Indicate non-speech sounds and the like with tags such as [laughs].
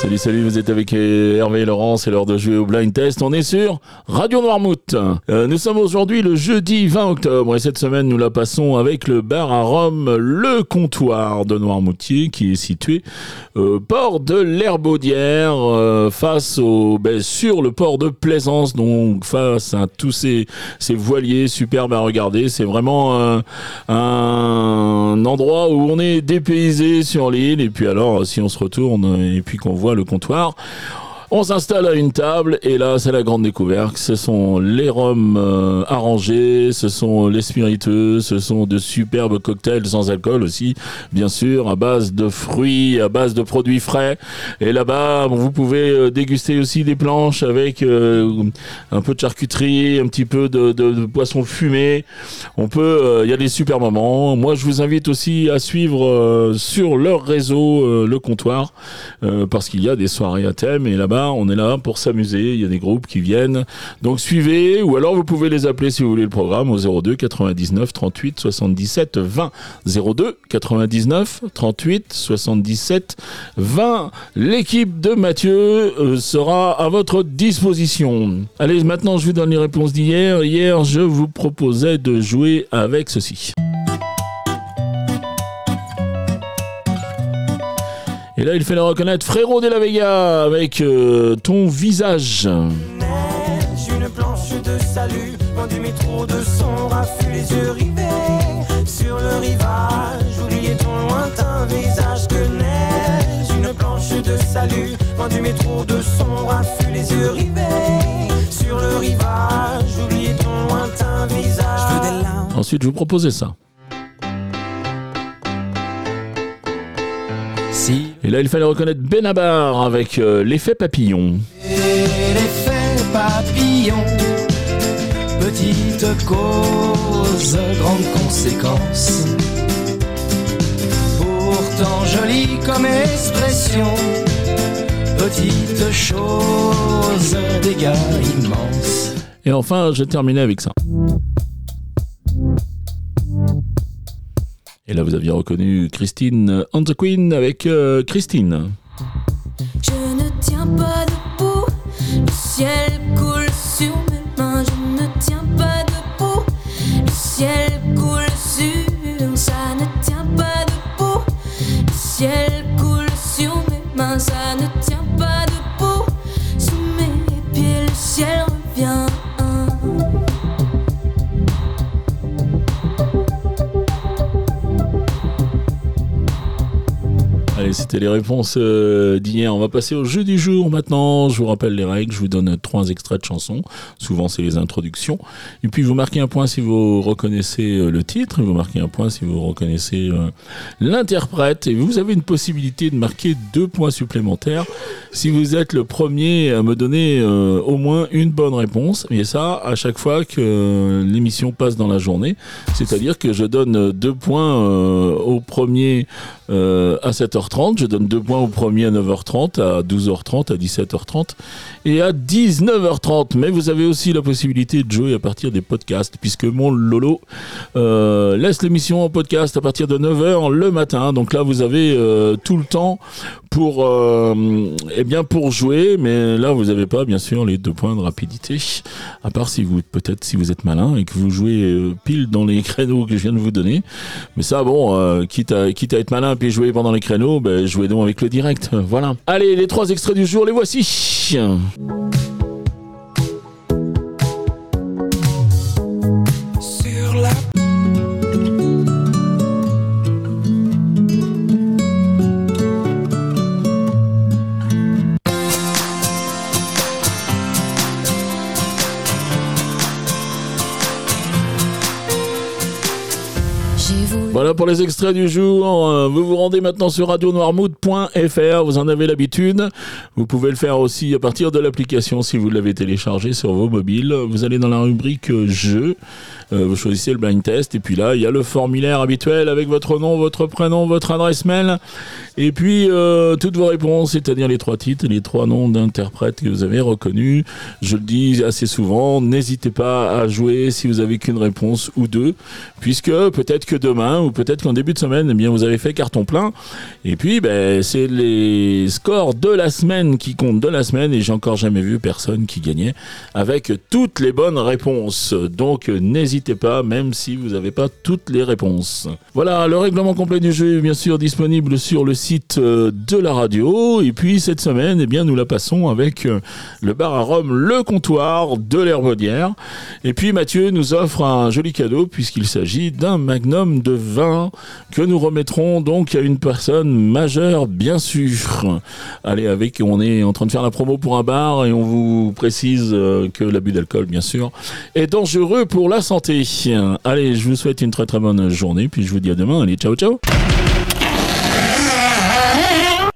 Salut, salut, vous êtes avec Hervé et Laurent, c'est l'heure de jouer au blind test. On est sur Radio Noirmouth. Euh, nous sommes aujourd'hui le jeudi 20 octobre et cette semaine nous la passons avec le bar à Rome, le comptoir de Noirmoutier qui est situé au port de l'Herbaudière, euh, face au, ben, sur le port de Plaisance, donc face à tous ces, ces voiliers superbes à regarder. C'est vraiment euh, un endroit où on est dépaysé sur l'île et puis alors si on se retourne et puis qu'on voit le comptoir. On s'installe à une table et là c'est la grande découverte. Ce sont les rhums euh, arrangés, ce sont les spiritueux, ce sont de superbes cocktails sans alcool aussi, bien sûr, à base de fruits, à base de produits frais. Et là-bas, vous pouvez euh, déguster aussi des planches avec euh, un peu de charcuterie, un petit peu de, de, de poisson fumé. On peut, il y a des super moments. Moi, je vous invite aussi à suivre sur leur réseau le comptoir parce qu'il y a des soirées à thème et là-bas on est là pour s'amuser, il y a des groupes qui viennent. Donc suivez, ou alors vous pouvez les appeler si vous voulez le programme au 02 99 38 77 20. 02 99 38 77 20. L'équipe de Mathieu euh, sera à votre disposition. Allez, maintenant je vous donne les réponses d'hier. Hier, je vous proposais de jouer avec ceci. Et là, il fait le reconnaître Frérot de la Vega avec euh, ton visage. Neige, une planche de salut, loin du métro de son raffut, les yeux rivés sur le rivage. Oubliez ton lointain visage que neige, une planche de salut, loin du métro de son raffut, les yeux rivés sur le rivage. Oubliez ton lointain visage. Je veux des larmes. Ensuite, je vous proposais ça. Si Et là, il fallait reconnaître Benabar avec euh, l'effet papillon. Et l'effet papillon, petite cause, grande conséquence. Pourtant jolie comme expression, petite chose, dégâts immenses. Et enfin, je terminais avec ça. Et là, vous aviez reconnu Christine the Queen avec euh, Christine. Je ne tiens pas debout, le ciel c'était les réponses euh, d'hier. On va passer au jeu du jour maintenant. Je vous rappelle les règles. Je vous donne trois extraits de chansons. Souvent, c'est les introductions. Et puis, vous marquez un point si vous reconnaissez euh, le titre. Vous marquez un point si vous reconnaissez euh, l'interprète. Et vous avez une possibilité de marquer deux points supplémentaires si vous êtes le premier à me donner au moins une bonne réponse. Et ça, à chaque fois que l'émission passe dans la journée. C'est-à-dire que je donne deux points au premier à 7h30, je donne deux points au premier à 9h30, à 12h30, à 17h30 et à 19h30. Mais vous avez aussi la possibilité de jouer à partir des podcasts, puisque mon Lolo euh, laisse l'émission en podcast à partir de 9h le matin. Donc là, vous avez euh, tout le temps pour, euh, eh bien, pour jouer, mais là, vous n'avez pas, bien sûr, les deux points de rapidité. À part si vous, peut-être, si vous êtes malin et que vous jouez euh, pile dans les [laughs] créneaux que je viens de vous donner. Mais ça, bon, euh, quitte, à, quitte à être malin puis jouer pendant les créneaux, ben, jouez donc avec le direct. Voilà. Allez, les trois extraits du jour, les voici. Voilà pour les extraits du jour. Euh, Vous vous rendez maintenant sur radionoirmood.fr. Vous en avez l'habitude. Vous pouvez le faire aussi à partir de l'application si vous l'avez téléchargé sur vos mobiles. Vous allez dans la rubrique jeux. Euh, vous choisissez le blind test. Et puis là, il y a le formulaire habituel avec votre nom, votre prénom, votre adresse mail. Et puis euh, toutes vos réponses, c'est-à-dire les trois titres les trois noms d'interprètes que vous avez reconnus. Je le dis assez souvent, n'hésitez pas à jouer si vous avez qu'une réponse ou deux, puisque peut-être que demain ou peut peut-être qu'en début de semaine, eh bien, vous avez fait carton plein. Et puis, ben, c'est les scores de la semaine qui comptent de la semaine et j'ai encore jamais vu personne qui gagnait avec toutes les bonnes réponses. Donc, n'hésitez pas, même si vous n'avez pas toutes les réponses. Voilà, le règlement complet du jeu est bien sûr disponible sur le site euh, de la radio. Et puis, cette semaine, eh bien, nous la passons avec euh, le bar à Rome, le comptoir de l'Herbaudière. Et puis, Mathieu nous offre un joli cadeau puisqu'il s'agit d'un magnum de que nous remettrons donc à une personne majeure, bien sûr. Allez, avec, on est en train de faire la promo pour un bar et on vous précise euh, que l'abus d'alcool, bien sûr, est dangereux pour la santé. Allez, je vous souhaite une très très bonne journée, puis je vous dis à demain. Allez, ciao ciao